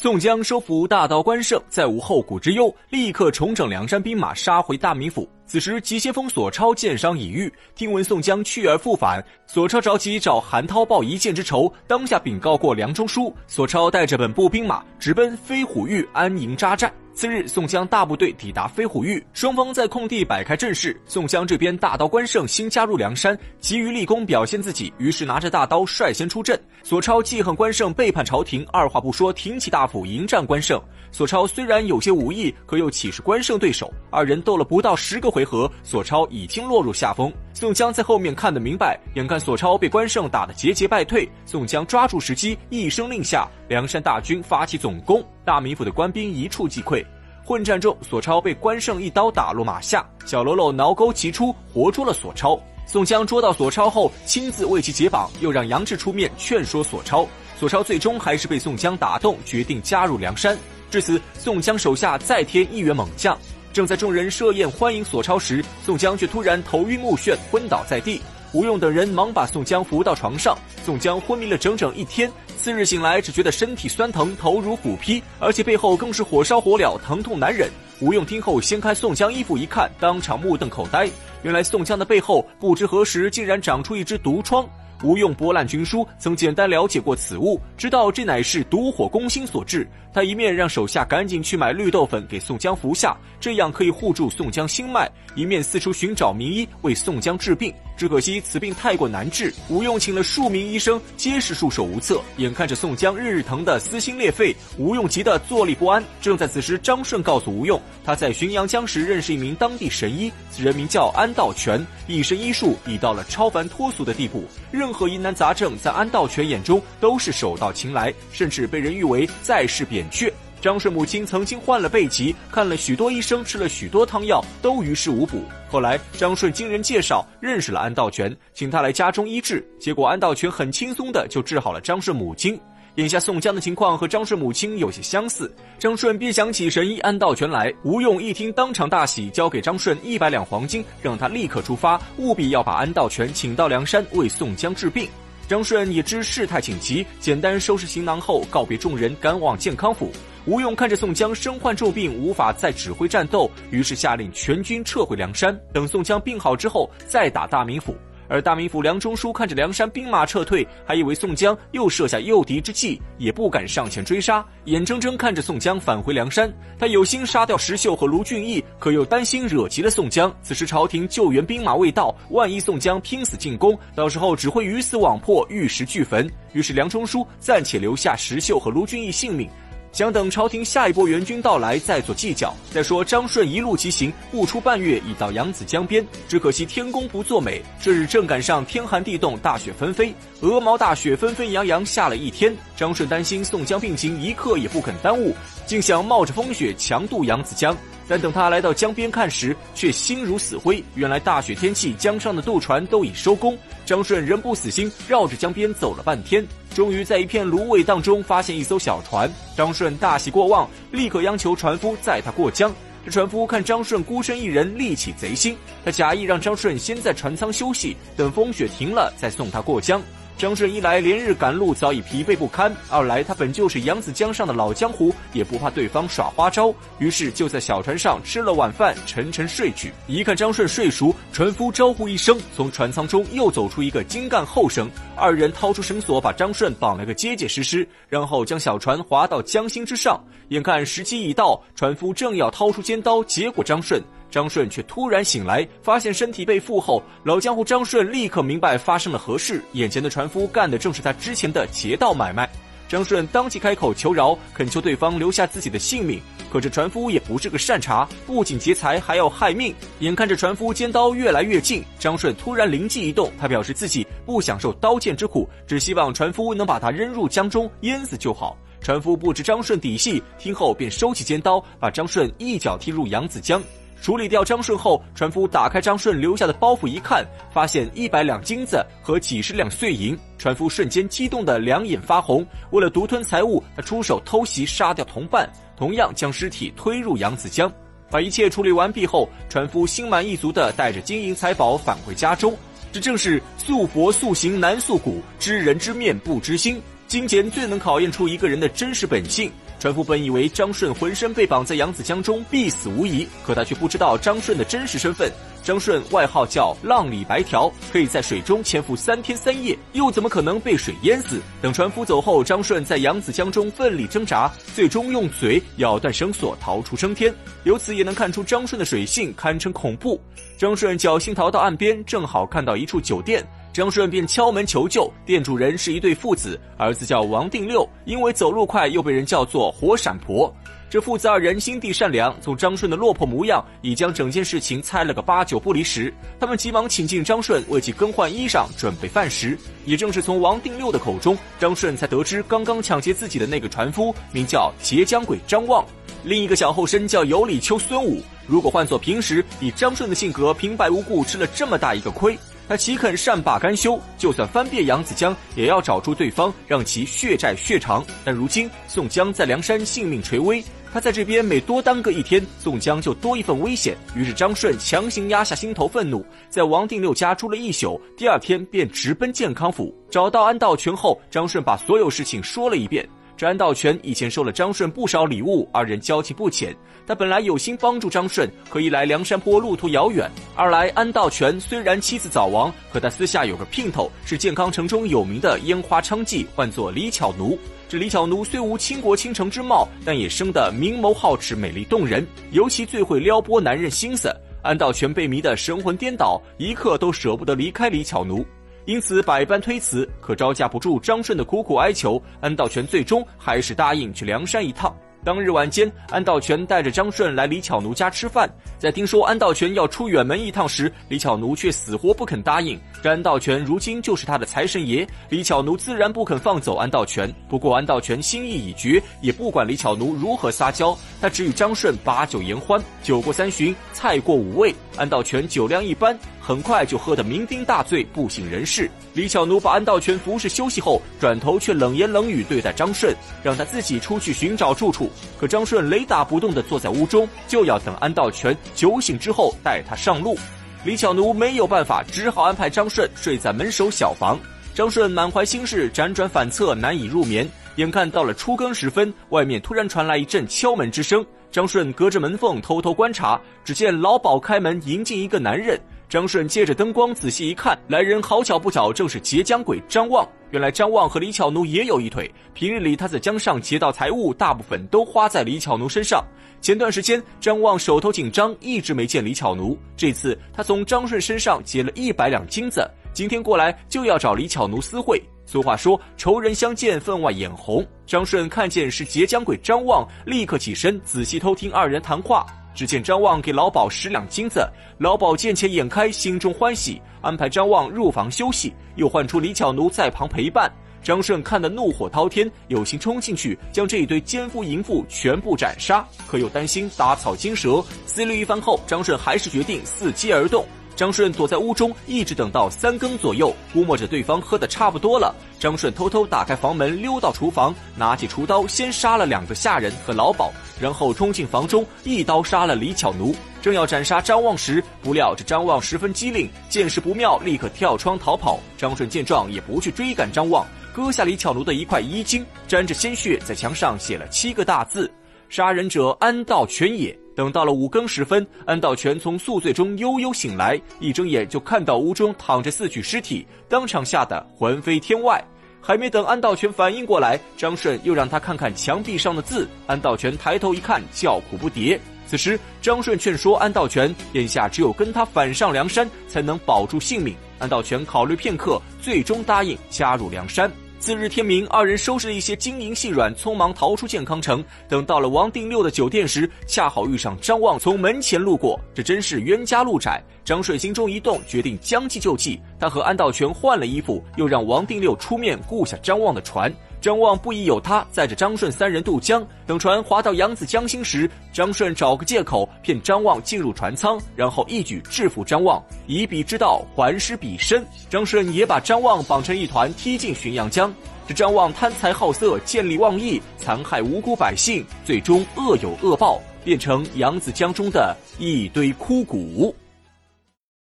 宋江收服大刀关胜，再无后顾之忧，立刻重整梁山兵马，杀回大名府。此时，急先锋索超箭伤已愈，听闻宋江去而复返，索超着急找韩涛报一箭之仇，当下禀告过梁中书。索超带着本部兵马直奔飞虎峪安营扎寨。次日，宋江大部队抵达飞虎峪，双方在空地摆开阵势。宋江这边大刀关胜新加入梁山，急于立功表现自己，于是拿着大刀率先出阵。索超记恨关胜背叛朝廷，二话不说挺起大斧迎战关胜。索超虽然有些武艺，可又岂是关胜对手？二人斗了不到十个回合，索超已经落入下风。宋江在后面看得明白，眼看索超被关胜打得节节败退，宋江抓住时机，一声令下，梁山大军发起总攻，大名府的官兵一触即溃。混战中，索超被关胜一刀打落马下，小喽啰挠钩齐出，活捉了索超。宋江捉到索超后，亲自为其解绑，又让杨志出面劝说索超。索超最终还是被宋江打动，决定加入梁山。至此，宋江手下再添一员猛将。正在众人设宴欢迎索超时，宋江却突然头晕目眩，昏倒在地。吴用等人忙把宋江扶到床上，宋江昏迷了整整一天。次日醒来，只觉得身体酸疼，头如虎劈，而且背后更是火烧火燎，疼痛难忍。吴用听后掀开宋江衣服一看，当场目瞪口呆。原来宋江的背后不知何时竟然长出一只毒疮。吴用博览军书，曾简单了解过此物，知道这乃是毒火攻心所致。他一面让手下赶紧去买绿豆粉给宋江服下，这样可以护住宋江心脉；一面四处寻找名医为宋江治病。只可惜此病太过难治，吴用请了数名医生，皆是束手无策。眼看着宋江日日疼得撕心裂肺，吴用急得坐立不安。正在此时，张顺告诉吴用，他在浔阳江时认识一名当地神医，此人名叫安道全，一身医术已到了超凡脱俗的地步，任任何疑难杂症在安道全眼中都是手到擒来，甚至被人誉为在世扁鹊。张顺母亲曾经患了背疾，看了许多医生，吃了许多汤药，都于事无补。后来张顺经人介绍认识了安道全，请他来家中医治，结果安道全很轻松的就治好了张顺母亲。眼下宋江的情况和张顺母亲有些相似，张顺便想起神医安道全来。吴用一听，当场大喜，交给张顺一百两黄金，让他立刻出发，务必要把安道全请到梁山为宋江治病。张顺也知事态紧急，简单收拾行囊后告别众人，赶往健康府。吴用看着宋江身患重病，无法再指挥战斗，于是下令全军撤回梁山，等宋江病好之后再打大名府。而大名府梁中书看着梁山兵马撤退，还以为宋江又设下诱敌之计，也不敢上前追杀，眼睁睁看着宋江返回梁山。他有心杀掉石秀和卢俊义，可又担心惹急了宋江。此时朝廷救援兵马未到，万一宋江拼死进攻，到时候只会鱼死网破，玉石俱焚。于是梁中书暂且留下石秀和卢俊义性命。想等朝廷下一波援军到来再做计较。再说张顺一路疾行，不出半月已到扬子江边，只可惜天公不作美，这日正赶上天寒地冻，大雪纷飞，鹅毛大雪纷纷扬扬下了一天。张顺担心宋江病情一刻也不肯耽误，竟想冒着风雪强渡扬子江。但等他来到江边看时，却心如死灰。原来大雪天气，江上的渡船都已收工。张顺仍不死心，绕着江边走了半天，终于在一片芦苇荡中发现一艘小船。张顺大喜过望，立刻央求船夫载他过江。这船夫看张顺孤身一人，立起贼心，他假意让张顺先在船舱休息，等风雪停了再送他过江。张顺一来连日赶路早已疲惫不堪，二来他本就是扬子江上的老江湖，也不怕对方耍花招，于是就在小船上吃了晚饭，沉沉睡去。一看张顺睡熟，船夫招呼一声，从船舱中又走出一个精干后生，二人掏出绳索把张顺绑了个结结实实，然后将小船划到江心之上。眼看时机已到，船夫正要掏出尖刀结果张顺。张顺却突然醒来，发现身体被缚后，老江湖张顺立刻明白发生了何事。眼前的船夫干的正是他之前的劫道买卖。张顺当即开口求饶，恳求对方留下自己的性命。可这船夫也不是个善茬，不仅劫财，还要害命。眼看着船夫尖刀越来越近，张顺突然灵机一动，他表示自己不享受刀剑之苦，只希望船夫能把他扔入江中淹死就好。船夫不知张顺底细，听后便收起尖刀，把张顺一脚踢入扬子江。处理掉张顺后，船夫打开张顺留下的包袱一看，发现一百两金子和几十两碎银。船夫瞬间激动得两眼发红，为了独吞财物，他出手偷袭杀掉同伴，同样将尸体推入扬子江。把一切处理完毕后，船夫心满意足地带着金银财宝返回家中。这正是素佛素行难素骨，知人知面不知心。金钱最能考验出一个人的真实本性。船夫本以为张顺浑身被绑在扬子江中必死无疑，可他却不知道张顺的真实身份。张顺外号叫浪里白条，可以在水中潜伏三天三夜，又怎么可能被水淹死？等船夫走后，张顺在扬子江中奋力挣扎，最终用嘴咬断绳索逃出升天。由此也能看出张顺的水性堪称恐怖。张顺侥幸逃到岸边，正好看到一处酒店。张顺便敲门求救，店主人是一对父子，儿子叫王定六，因为走路快，又被人叫做火闪婆。这父子二人心地善良，从张顺的落魄模样，已将整件事情猜了个八九不离十。他们急忙请进张顺，为其更换衣裳，准备饭食。也正是从王定六的口中，张顺才得知刚刚抢劫自己的那个船夫名叫劫江鬼张望，另一个小后生叫尤里丘孙武。如果换做平时，以张顺的性格，平白无故吃了这么大一个亏。他岂肯善罢甘休？就算翻遍扬子江，也要找出对方，让其血债血偿。但如今宋江在梁山性命垂危，他在这边每多耽搁一天，宋江就多一份危险。于是张顺强行压下心头愤怒，在王定六家住了一宿，第二天便直奔健康府。找到安道全后，张顺把所有事情说了一遍。这安道全以前收了张顺不少礼物，二人交情不浅。他本来有心帮助张顺，可一来梁山坡路途遥远，二来安道全虽然妻子早亡，可他私下有个姘头，是健康城中有名的烟花娼妓，唤作李巧奴。这李巧奴虽无倾国倾城之貌，但也生得明眸皓齿，美丽动人，尤其最会撩拨男人心思。安道全被迷得神魂颠倒，一刻都舍不得离开李巧奴。因此百般推辞，可招架不住张顺的苦苦哀求，安道全最终还是答应去梁山一趟。当日晚间，安道全带着张顺来李巧奴家吃饭。在听说安道全要出远门一趟时，李巧奴却死活不肯答应。这安道全如今就是他的财神爷，李巧奴自然不肯放走安道全。不过安道全心意已决，也不管李巧奴如何撒娇，他只与张顺把酒言欢。酒过三巡，菜过五味，安道全酒量一般。很快就喝得酩酊大醉，不省人事。李巧奴把安道全服侍休息后，转头却冷言冷语对待张顺，让他自己出去寻找住处。可张顺雷打不动地坐在屋中，就要等安道全酒醒之后带他上路。李巧奴没有办法，只好安排张顺睡在门首小房。张顺满怀心事，辗转反侧，难以入眠。眼看到了初更时分，外面突然传来一阵敲门之声。张顺隔着门缝偷偷观察，只见老鸨开门迎进一个男人。张顺借着灯光仔细一看，来人好巧不巧，正是截江鬼张望。原来张望和李巧奴也有一腿，平日里他在江上劫到财物，大部分都花在李巧奴身上。前段时间张望手头紧张，一直没见李巧奴。这次他从张顺身上劫了一百两金子，今天过来就要找李巧奴私会。俗话说，仇人相见分外眼红。张顺看见是截江鬼张望，立刻起身仔细偷听二人谈话。只见张望给老鸨十两金子，老鸨见钱眼开，心中欢喜，安排张望入房休息，又唤出李巧奴在旁陪伴。张顺看得怒火滔天，有心冲进去将这一堆奸夫淫妇全部斩杀，可又担心打草惊蛇。思虑一番后，张顺还是决定伺机而动。张顺躲在屋中，一直等到三更左右，估摸着对方喝得差不多了。张顺偷偷打开房门，溜到厨房，拿起厨刀，先杀了两个下人和老鸨，然后冲进房中，一刀杀了李巧奴。正要斩杀张望时，不料这张望十分机灵，见势不妙，立刻跳窗逃跑。张顺见状，也不去追赶张望，割下李巧奴的一块衣襟，沾着鲜血，在墙上写了七个大字：“杀人者安道全也。”等到了五更时分，安道全从宿醉中悠悠醒来，一睁眼就看到屋中躺着四具尸体，当场吓得魂飞天外。还没等安道全反应过来，张顺又让他看看墙壁上的字。安道全抬头一看，叫苦不迭。此时，张顺劝说安道全，眼下只有跟他反上梁山，才能保住性命。安道全考虑片刻，最终答应加入梁山。次日天明，二人收拾了一些金银细软，匆忙逃出健康城。等到了王定六的酒店时，恰好遇上张望从门前路过，这真是冤家路窄。张顺心中一动，决定将计就计。他和安道全换了衣服，又让王定六出面雇下张望的船。张望不疑有他，载着张顺三人渡江。等船划到扬子江心时，张顺找个借口骗张望进入船舱，然后一举制服张望，以彼之道还施彼身。张顺也把张望绑成一团，踢进浔阳江。这张望贪财好色，见利忘义，残害无辜百姓，最终恶有恶报，变成扬子江中的一堆枯骨。